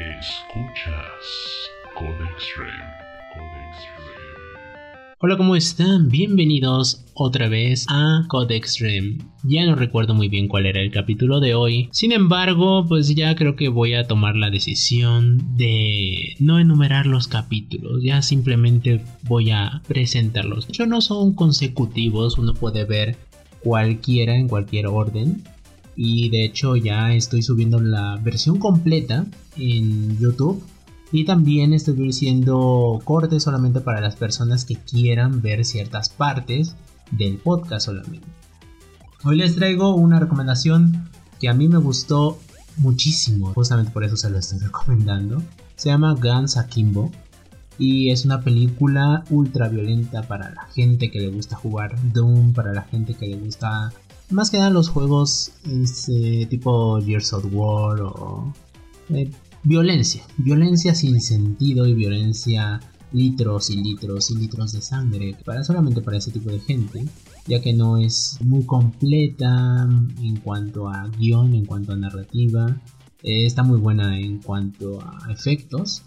Escuchas Codex Red. Codex Red. Hola, ¿cómo están? Bienvenidos otra vez a Codex Rim. Ya no recuerdo muy bien cuál era el capítulo de hoy. Sin embargo, pues ya creo que voy a tomar la decisión de no enumerar los capítulos. Ya simplemente voy a presentarlos. Hecho, no son consecutivos. Uno puede ver cualquiera en cualquier orden. Y de hecho ya estoy subiendo la versión completa en YouTube. Y también estoy haciendo cortes solamente para las personas que quieran ver ciertas partes del podcast solamente. Hoy les traigo una recomendación que a mí me gustó muchísimo, justamente por eso se lo estoy recomendando. Se llama Guns Akimbo y es una película ultra violenta para la gente que le gusta jugar Doom, para la gente que le gusta más que nada los juegos este, tipo Gears of War o eh, violencia, violencia sin sentido y violencia litros y litros y litros de sangre para solamente para ese tipo de gente ya que no es muy completa en cuanto a guion en cuanto a narrativa. Eh, está muy buena en cuanto a efectos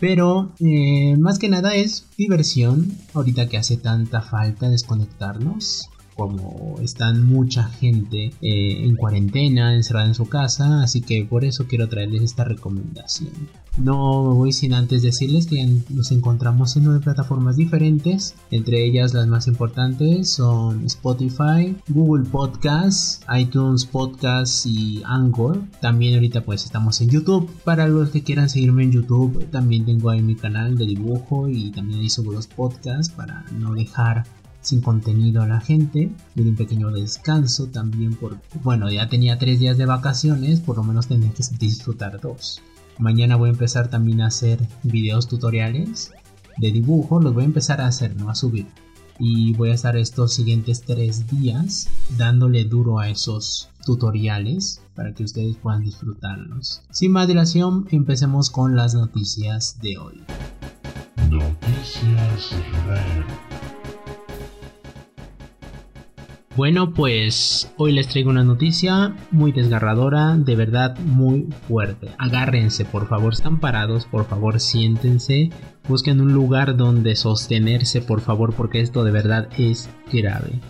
pero eh, más que nada es diversión ahorita que hace tanta falta desconectarnos como están mucha gente eh, en cuarentena, encerrada en su casa, así que por eso quiero traerles esta recomendación. No me voy sin antes decirles que nos encontramos en nueve plataformas diferentes, entre ellas las más importantes son Spotify, Google Podcasts, iTunes Podcasts y Anchor. También ahorita pues estamos en YouTube. Para los que quieran seguirme en YouTube, también tengo ahí mi canal de dibujo y también ahí subo los podcasts para no dejar sin contenido a la gente, y un pequeño descanso también por, bueno, ya tenía tres días de vacaciones, por lo menos tenía que disfrutar dos. Mañana voy a empezar también a hacer videos tutoriales de dibujo, los voy a empezar a hacer, no a subir. Y voy a estar estos siguientes tres días dándole duro a esos tutoriales para que ustedes puedan disfrutarlos. Sin más dilación, empecemos con las noticias de hoy. Noticias. Bueno, pues hoy les traigo una noticia muy desgarradora, de verdad muy fuerte. Agárrense, por favor, están parados, por favor, siéntense, busquen un lugar donde sostenerse, por favor, porque esto de verdad es grave.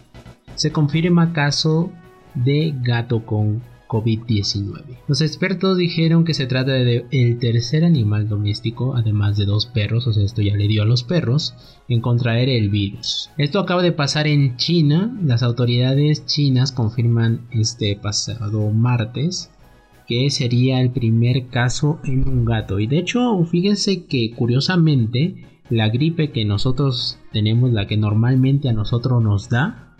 Se confirma caso de gato con COVID-19. Los expertos dijeron que se trata de el tercer animal doméstico, además de dos perros, o sea, esto ya le dio a los perros, en contraer el virus. Esto acaba de pasar en China, las autoridades chinas confirman este pasado martes que sería el primer caso en un gato. Y de hecho, fíjense que curiosamente, la gripe que nosotros tenemos, la que normalmente a nosotros nos da,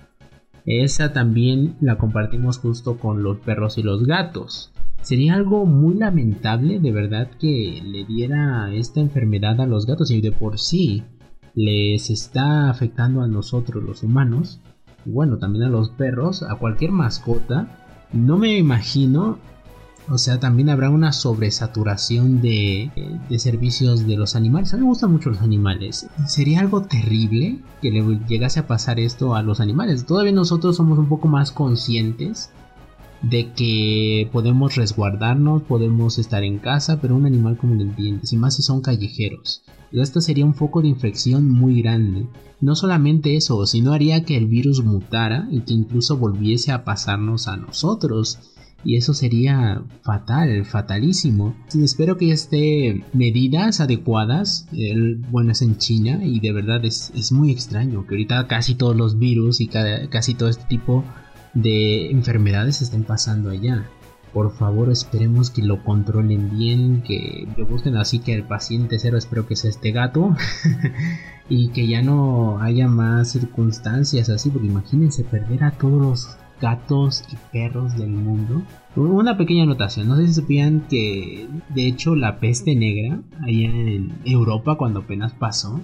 esa también la compartimos justo con los perros y los gatos. Sería algo muy lamentable de verdad que le diera esta enfermedad a los gatos y de por sí les está afectando a nosotros los humanos, y bueno, también a los perros, a cualquier mascota. No me imagino o sea, también habrá una sobresaturación de, de, servicios de los animales. A mí me gustan mucho los animales. Sería algo terrible que le llegase a pasar esto a los animales. Todavía nosotros somos un poco más conscientes de que podemos resguardarnos, podemos estar en casa, pero un animal como el entiendes, y más si son callejeros. Esto sería un foco de infección muy grande. No solamente eso, sino haría que el virus mutara y que incluso volviese a pasarnos a nosotros y eso sería fatal, fatalísimo. Espero que esté medidas adecuadas. El, bueno, es en China y de verdad es, es, muy extraño que ahorita casi todos los virus y casi todo este tipo de enfermedades estén pasando allá. Por favor, esperemos que lo controlen bien, que lo busquen así que el paciente cero espero que sea este gato y que ya no haya más circunstancias así, porque imagínense perder a todos los gatos y perros del mundo. Una pequeña anotación, no sé si supían que de hecho la peste negra allá en Europa cuando apenas pasó,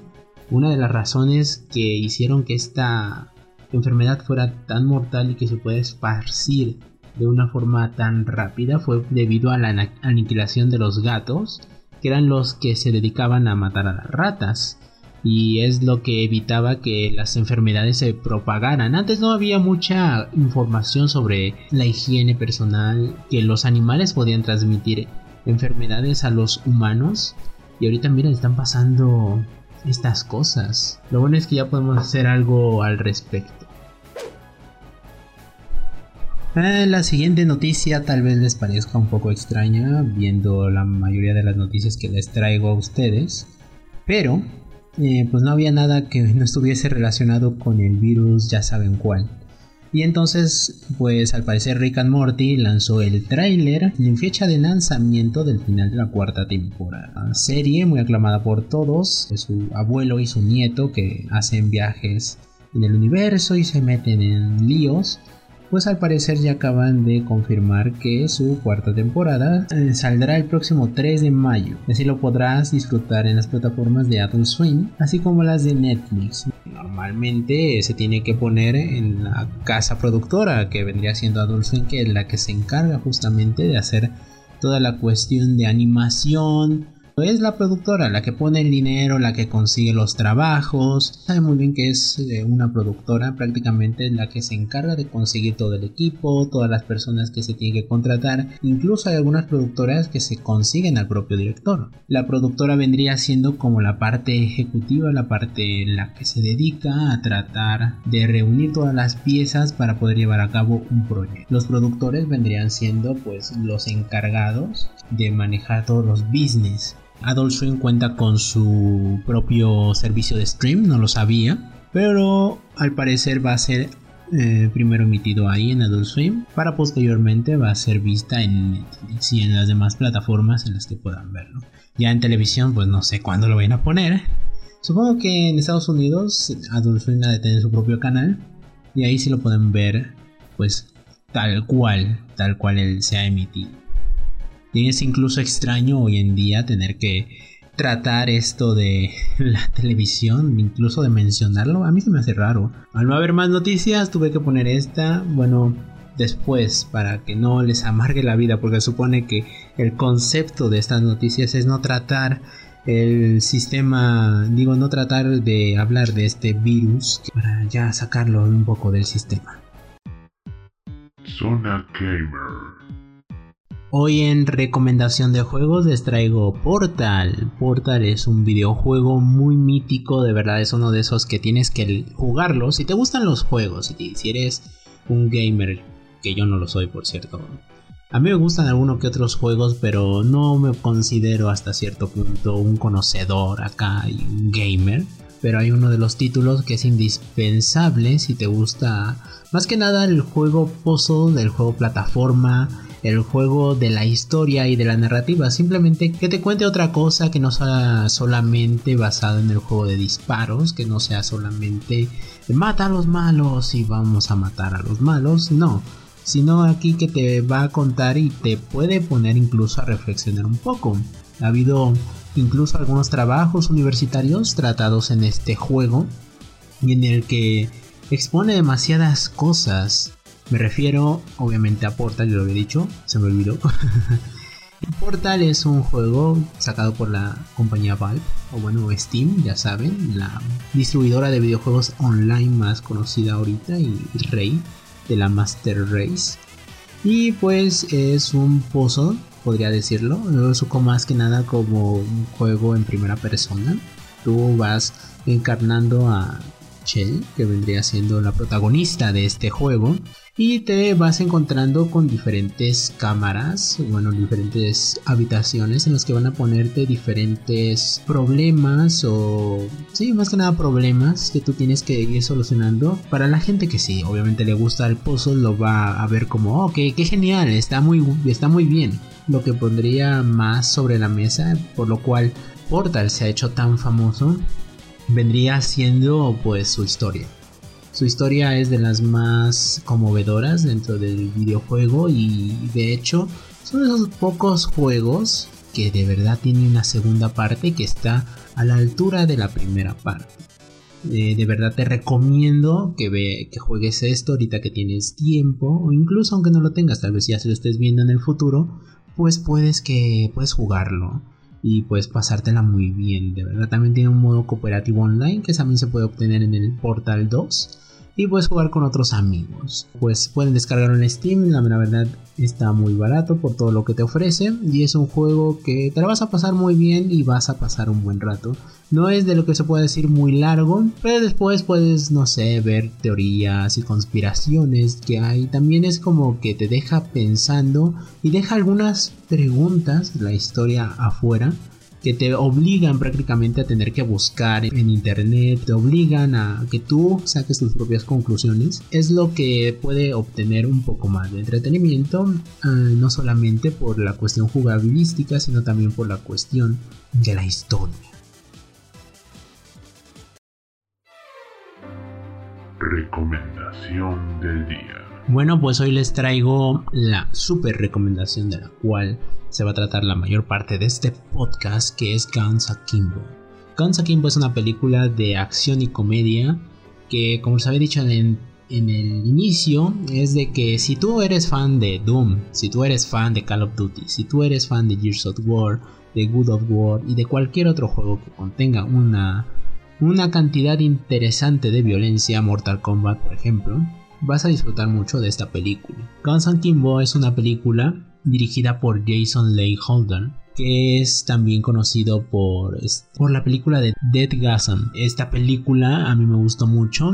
una de las razones que hicieron que esta enfermedad fuera tan mortal y que se pueda esparcir de una forma tan rápida fue debido a la aniquilación de los gatos, que eran los que se dedicaban a matar a las ratas y es lo que evitaba que las enfermedades se propagaran. Antes no había mucha información sobre la higiene personal que los animales podían transmitir enfermedades a los humanos. Y ahorita miren, están pasando estas cosas. Lo bueno es que ya podemos hacer algo al respecto. Ah, la siguiente noticia tal vez les parezca un poco extraña, viendo la mayoría de las noticias que les traigo a ustedes, pero eh, pues no había nada que no estuviese relacionado con el virus, ya saben cuál. Y entonces, pues al parecer Rick and Morty lanzó el tráiler en fecha de lanzamiento del final de la cuarta temporada. Serie muy aclamada por todos, su abuelo y su nieto que hacen viajes en el universo y se meten en líos pues al parecer ya acaban de confirmar que su cuarta temporada eh, saldrá el próximo 3 de mayo. Así lo podrás disfrutar en las plataformas de Adult Swim, así como las de Netflix. Normalmente se tiene que poner en la casa productora que vendría siendo Adult Swim, que es la que se encarga justamente de hacer toda la cuestión de animación, es la productora la que pone el dinero, la que consigue los trabajos. Sabe muy bien que es eh, una productora prácticamente la que se encarga de conseguir todo el equipo, todas las personas que se tienen que contratar. Incluso hay algunas productoras que se consiguen al propio director. La productora vendría siendo como la parte ejecutiva, la parte en la que se dedica a tratar de reunir todas las piezas para poder llevar a cabo un proyecto. Los productores vendrían siendo pues los encargados de manejar todos los business Adult Swim cuenta con su propio servicio de stream, no lo sabía, pero al parecer va a ser eh, primero emitido ahí en Adult Swim para posteriormente va a ser vista en Netflix y en las demás plataformas en las que puedan verlo. Ya en televisión pues no sé cuándo lo vayan a poner. Supongo que en Estados Unidos Adult Swim ha de tener su propio canal y ahí sí lo pueden ver pues tal cual, tal cual él se ha emitido. Y es incluso extraño hoy en día tener que tratar esto de la televisión, incluso de mencionarlo, a mí se me hace raro. Al no haber más noticias, tuve que poner esta, bueno, después, para que no les amargue la vida, porque supone que el concepto de estas noticias es no tratar el sistema, digo, no tratar de hablar de este virus, para ya sacarlo un poco del sistema. Zona Gamer. Hoy en recomendación de juegos les traigo Portal. Portal es un videojuego muy mítico, de verdad es uno de esos que tienes que jugarlo. Si te gustan los juegos, si eres un gamer, que yo no lo soy por cierto. A mí me gustan algunos que otros juegos, pero no me considero hasta cierto punto un conocedor acá y un gamer. Pero hay uno de los títulos que es indispensable si te gusta más que nada el juego puzzle, del juego plataforma el juego de la historia y de la narrativa, simplemente que te cuente otra cosa que no sea solamente basado en el juego de disparos, que no sea solamente mata a los malos y vamos a matar a los malos, no, sino aquí que te va a contar y te puede poner incluso a reflexionar un poco. Ha habido incluso algunos trabajos universitarios tratados en este juego y en el que expone demasiadas cosas me refiero obviamente a Portal, yo lo había dicho, se me olvidó. Portal es un juego sacado por la compañía Valve, o bueno, Steam, ya saben, la distribuidora de videojuegos online más conocida ahorita y rey de la Master Race. Y pues es un puzzle, podría decirlo. Lo suco más que nada como un juego en primera persona. Tú vas encarnando a Shell, que vendría siendo la protagonista de este juego y te vas encontrando con diferentes cámaras, bueno, diferentes habitaciones en las que van a ponerte diferentes problemas o, sí, más que nada problemas que tú tienes que ir solucionando. Para la gente que sí, obviamente le gusta el puzzle, lo va a ver como, oh, qué, qué genial, está muy, está muy bien. Lo que pondría más sobre la mesa, por lo cual Portal se ha hecho tan famoso, vendría siendo pues su historia su historia es de las más conmovedoras dentro del videojuego y de hecho son esos pocos juegos que de verdad tiene una segunda parte que está a la altura de la primera parte. Eh, de verdad te recomiendo que, ve, que juegues esto ahorita que tienes tiempo o incluso aunque no lo tengas, tal vez ya se lo estés viendo en el futuro, pues puedes que puedes jugarlo y puedes pasártela muy bien. De verdad también tiene un modo cooperativo online que también se puede obtener en el Portal 2 y puedes jugar con otros amigos. Pues pueden descargarlo en Steam, la verdad está muy barato por todo lo que te ofrece y es un juego que te lo vas a pasar muy bien y vas a pasar un buen rato. No es de lo que se puede decir muy largo, pero después puedes, no sé, ver teorías y conspiraciones que hay. También es como que te deja pensando y deja algunas preguntas, la historia afuera, que te obligan prácticamente a tener que buscar en internet, te obligan a que tú saques tus propias conclusiones, es lo que puede obtener un poco más de entretenimiento, ah, no solamente por la cuestión jugabilística, sino también por la cuestión de la historia. Recomendación del día. Bueno, pues hoy les traigo la super recomendación de la cual se va a tratar la mayor parte de este podcast, que es Guns Akimbo. Guns Akimbo es una película de acción y comedia que, como les había dicho en, en el inicio, es de que si tú eres fan de Doom, si tú eres fan de Call of Duty, si tú eres fan de Gears of War, de Good of War y de cualquier otro juego que contenga una, una cantidad interesante de violencia, Mortal Kombat por ejemplo, vas a disfrutar mucho de esta película. Guns Akimbo es una película dirigida por Jason Leigh Holden, que es también conocido por, por la película de Dead Gasm. Esta película a mí me gustó mucho,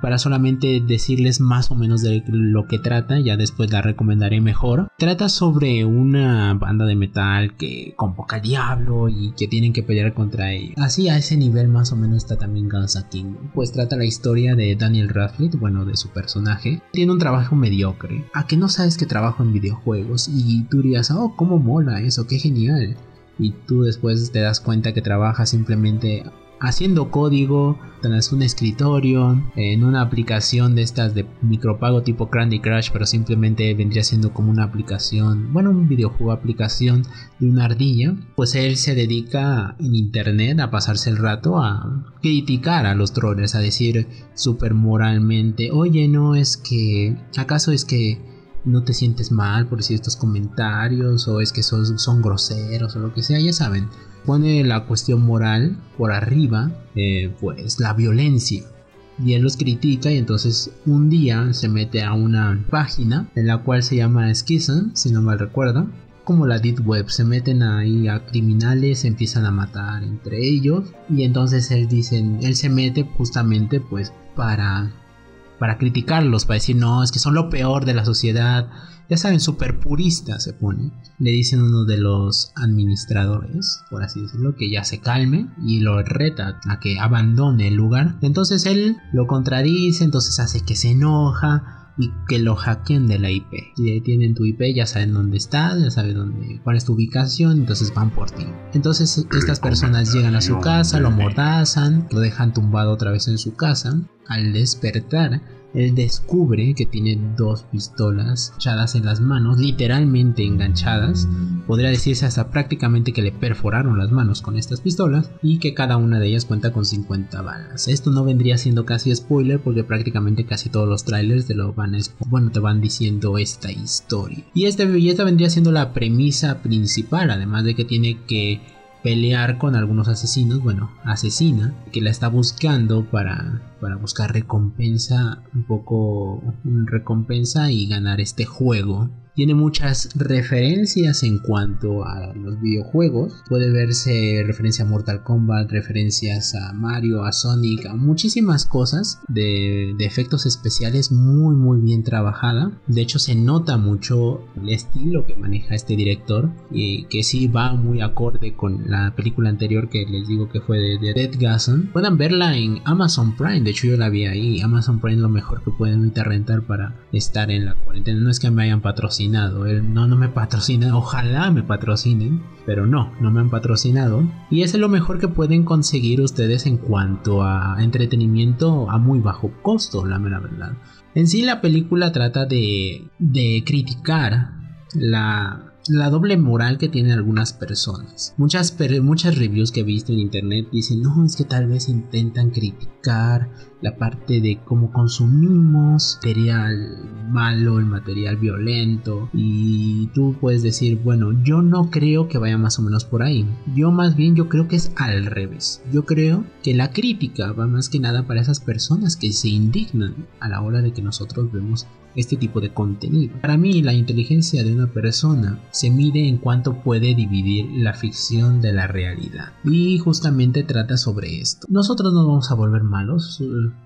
para solamente decirles más o menos de lo que trata, ya después la recomendaré mejor. Trata sobre una banda de metal que convoca al diablo y que tienen que pelear contra ellos. Así a ese nivel más o menos está también Guns King. Pues trata la historia de Daniel Radcliffe, bueno, de su personaje. Tiene un trabajo mediocre. A que no sabes que trabajo en videojuegos y tú dirías, oh, cómo mola eso, qué genial y tú después te das cuenta que trabajas simplemente haciendo código tras un escritorio en una aplicación de estas de micropago tipo Candy Crush pero simplemente vendría siendo como una aplicación bueno un videojuego aplicación de una ardilla. Pues él se dedica en internet a pasarse el rato a criticar a los troles a decir súper moralmente oye no es que acaso es que no te sientes mal por decir estos comentarios o es que son, son groseros o lo que sea, ya saben. Pone la cuestión moral por arriba, eh, pues la violencia. Y él los critica y entonces un día se mete a una página en la cual se llama Schism, si no mal recuerdo. Como la Deep Web, se meten ahí a criminales, empiezan a matar entre ellos. Y entonces él dice, él se mete justamente pues para para criticarlos, para decir, no, es que son lo peor de la sociedad. Ya saben, súper purista se pone. Le dicen uno de los administradores, por así decirlo, que ya se calme y lo reta a que abandone el lugar. Entonces él lo contradice, entonces hace que se enoja y que lo hackeen de la IP. Si tienen tu IP, ya saben dónde estás, ya saben dónde, cuál es tu ubicación, entonces van por ti. Entonces estas personas llegan a su casa, lo mordazan, lo dejan tumbado otra vez en su casa. Al despertar, él descubre que tiene dos pistolas echadas en las manos, literalmente enganchadas. Podría decirse hasta prácticamente que le perforaron las manos con estas pistolas y que cada una de ellas cuenta con 50 balas. Esto no vendría siendo casi spoiler porque prácticamente casi todos los trailers te lo van bueno, te van diciendo esta historia. Y esta, y esta vendría siendo la premisa principal, además de que tiene que pelear con algunos asesinos, bueno, asesina, que la está buscando para, para buscar recompensa, un poco recompensa y ganar este juego tiene muchas referencias en cuanto a los videojuegos. Puede verse referencia a Mortal Kombat, referencias a Mario, a Sonic, a muchísimas cosas de, efectos especiales muy muy bien trabajada. De hecho se nota mucho el estilo que maneja este director y que sí va muy acorde con la película anterior que les digo que fue de, Dead Gasson. Puedan verla en Amazon Prime, de hecho yo la vi ahí. Amazon Prime es lo mejor que pueden rentar para estar en la cuarentena. No es que me hayan patrocinado él no, no me patrocina. Ojalá me patrocinen. Pero no, no me han patrocinado. Y es lo mejor que pueden conseguir ustedes en cuanto a entretenimiento a muy bajo costo, la mera verdad. En sí la película trata de, de criticar la, la doble moral que tienen algunas personas. Muchas, muchas reviews que he visto en internet dicen, no, es que tal vez intentan criticar la parte de cómo consumimos material malo, el material violento y tú puedes decir, bueno, yo no creo que vaya más o menos por ahí. Yo más bien yo creo que es al revés. Yo creo que la crítica va más que nada para esas personas que se indignan a la hora de que nosotros vemos este tipo de contenido. Para mí la inteligencia de una persona se mide en cuanto puede dividir la ficción de la realidad. Y justamente trata sobre esto. Nosotros no vamos a volver malos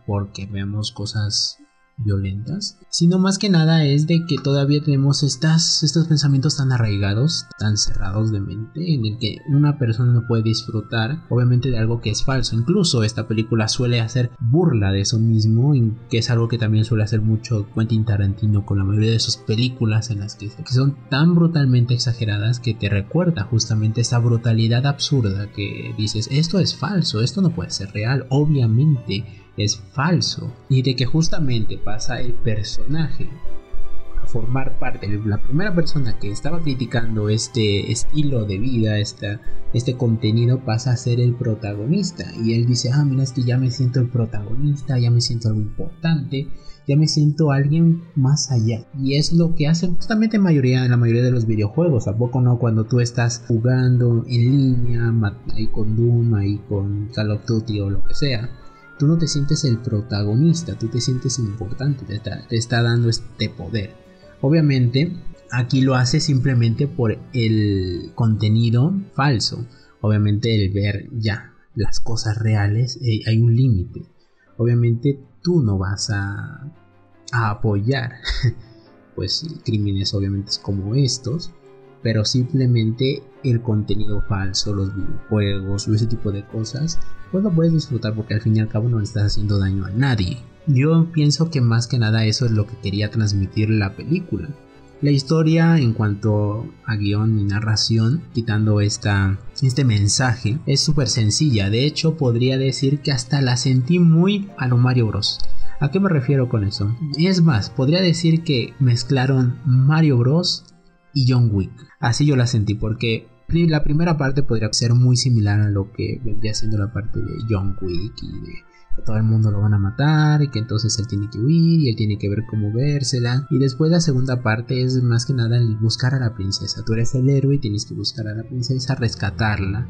porque vemos cosas violentas, sino más que nada es de que todavía tenemos estas, estos pensamientos tan arraigados, tan cerrados de mente, en el que una persona no puede disfrutar, obviamente, de algo que es falso. Incluso esta película suele hacer burla de eso mismo, que es algo que también suele hacer mucho Quentin Tarantino con la mayoría de sus películas en las que son tan brutalmente exageradas que te recuerda justamente esa brutalidad absurda que dices, esto es falso, esto no puede ser real, obviamente es falso y de que justamente pasa el personaje a formar parte la primera persona que estaba criticando este estilo de vida, esta, este contenido pasa a ser el protagonista y él dice, ah, mira, es que ya me siento el protagonista, ya me siento algo importante, ya me siento alguien más allá. Y es lo que hace justamente mayoría, la mayoría de los videojuegos. ¿A poco no? Cuando tú estás jugando en línea, ahí con Doom, ahí con Call of Duty o lo que sea tú no te sientes el protagonista, tú te sientes importante, te está, dando este poder. Obviamente, aquí lo hace simplemente por el contenido falso. Obviamente, el ver ya las cosas reales, eh, hay un límite. Obviamente, tú no vas a, a apoyar pues crímenes obviamente como estos pero simplemente el contenido falso, los videojuegos o ese tipo de cosas, pues lo puedes disfrutar porque al fin y al cabo no le estás haciendo daño a nadie. Yo pienso que más que nada eso es lo que quería transmitir la película. La historia en cuanto a guion y narración, quitando esta, este mensaje, es súper sencilla. De hecho, podría decir que hasta la sentí muy a lo Mario Bros. ¿A qué me refiero con eso? Es más, podría decir que mezclaron Mario Bros y John Wick. Así yo la sentí porque la primera parte podría ser muy similar a lo que vendría siendo la parte de John Wick y de que todo el mundo lo van a matar y que entonces él tiene que huir y él tiene que ver cómo vérsela. Y después la segunda parte es más que nada el buscar a la princesa. Tú eres el héroe y tienes que buscar a la princesa, rescatarla.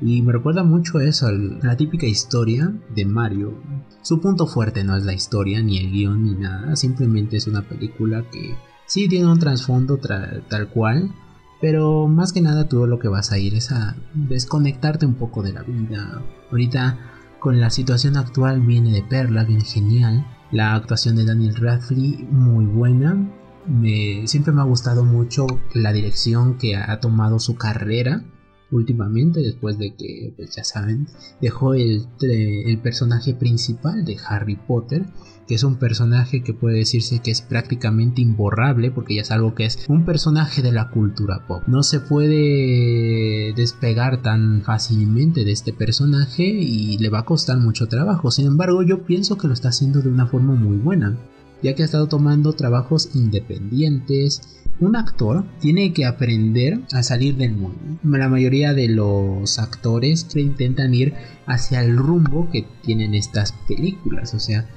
Y me recuerda mucho eso, la típica historia de Mario. Su punto fuerte no es la historia, ni el guion, ni nada. Simplemente es una película que Sí tiene un trasfondo tal cual, pero más que nada todo lo que vas a ir es a desconectarte un poco de la vida. Ahorita con la situación actual viene de perla, viene genial. La actuación de Daniel Radcliffe muy buena. Me, siempre me ha gustado mucho la dirección que ha tomado su carrera últimamente después de que, pues ya saben, dejó el, el personaje principal de Harry Potter que es un personaje que puede decirse que es prácticamente imborrable porque ya es algo que es un personaje de la cultura pop. No se puede despegar tan fácilmente de este personaje y le va a costar mucho trabajo. Sin embargo, yo pienso que lo está haciendo de una forma muy buena, ya que ha estado tomando trabajos independientes, un actor tiene que aprender a salir del mundo. La mayoría de los actores intentan ir hacia el rumbo que tienen estas películas. O sea,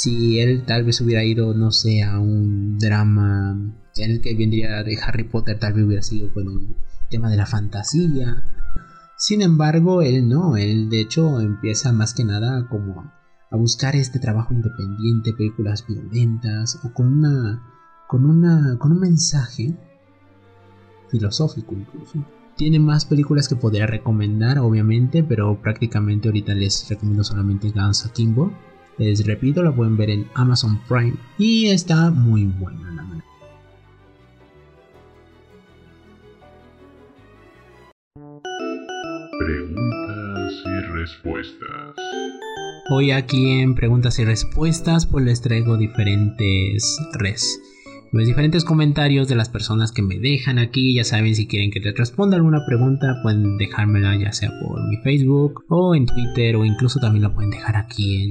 si él tal vez hubiera ido, no sé, a un drama, el que vendría de Harry Potter tal vez hubiera sido con el tema de la fantasía. Sin embargo, él no, él de hecho empieza más que nada como a buscar este trabajo independiente, películas violentas o con una con una con un mensaje filosófico incluso. Tiene más películas que podría recomendar, obviamente, pero prácticamente ahorita les recomiendo solamente Guns Akimbo les repito, la pueden ver en Amazon Prime y está muy buena la verdad. Preguntas y respuestas. Hoy aquí en Preguntas y Respuestas pues les traigo diferentes res los diferentes comentarios de las personas que me dejan aquí. Ya saben, si quieren que les responda alguna pregunta, pueden dejármela ya sea por mi Facebook o en Twitter o incluso también la pueden dejar aquí en,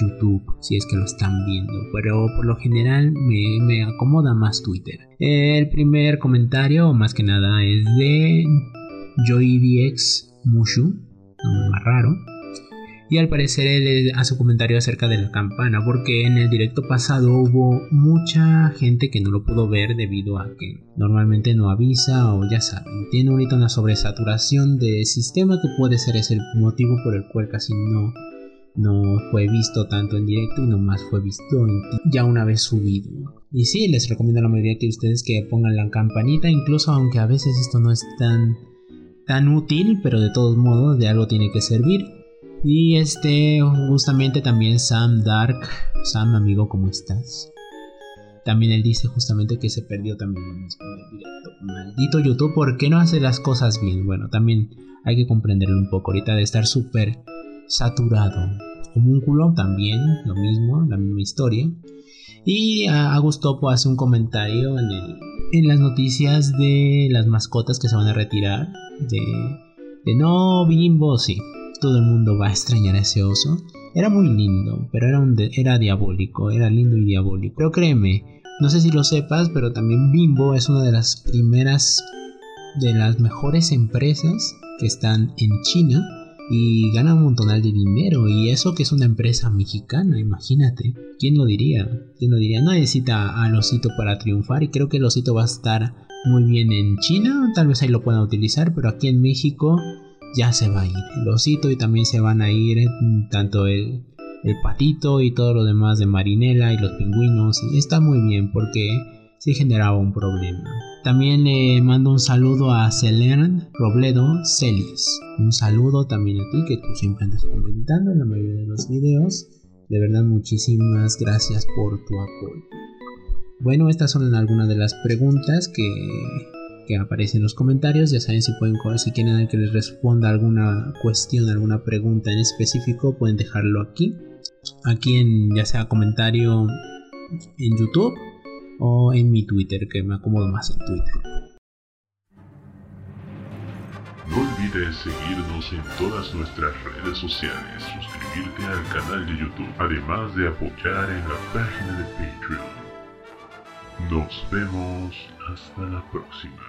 YouTube si es que lo están viendo. Pero por lo general me, me acomoda más Twitter. El primer comentario, más que nada, es de JoyDX Mushu, más raro. Y al parecer él hace un comentario acerca de la campana, porque en el directo pasado hubo mucha gente que no lo pudo ver debido a que normalmente no avisa o ya saben, tiene ahorita una sobresaturación de sistema que puede ser ese motivo por el cual casi no no fue visto tanto en directo y nomás fue visto ya una vez subido. Y sí, les recomiendo a la mayoría que ustedes que pongan la campanita, incluso aunque a veces esto no es tan, tan útil, pero de todos modos de algo tiene que servir. Y este, justamente también Sam Dark, Sam amigo, ¿cómo estás? También él dice justamente que se perdió también lo mismo directo. Maldito YouTube, ¿por qué no hace las cosas bien? Bueno, también hay que comprenderlo un poco ahorita de estar súper saturado. Homúnculo también, lo mismo, la misma historia. Y Agustopo hace un comentario en, el, en las noticias de las mascotas que se van a retirar. De, de no, Bimbo, sí. Todo el mundo va a extrañar a ese oso. Era muy lindo, pero era, un era diabólico, era lindo y diabólico. Pero créeme, no sé si lo sepas, pero también Bimbo es una de las primeras, de las mejores empresas que están en China y gana un montonal de dinero y eso que es una empresa mexicana, imagínate. ¿Quién lo diría? ¿Quién lo diría? No necesita al osito para triunfar y creo que el osito va a estar muy bien en China, tal vez ahí lo puedan utilizar, pero aquí en México ya se va a ir el osito y también se van a ir tanto el, el patito y todo lo demás de Marinela y los pingüinos está muy bien porque sí generaba un problema. También le mando un saludo a Selene Robledo Celis. Un saludo también a ti que tú siempre andas comentando en la mayoría de los videos. De verdad muchísimas gracias por tu apoyo. Bueno, estas son algunas de las preguntas que, que aparecen en los comentarios. Ya saben si pueden si quieren que les responda alguna cuestión, alguna pregunta en específico, pueden dejarlo aquí. Aquí en ya sea comentario en YouTube o en mi Twitter, que me acomodo más en Twitter. No olvides seguirnos en todas nuestras redes sociales, suscribirte al canal de YouTube, además de apoyar en la página de Patreon. Nos vemos hasta la próxima.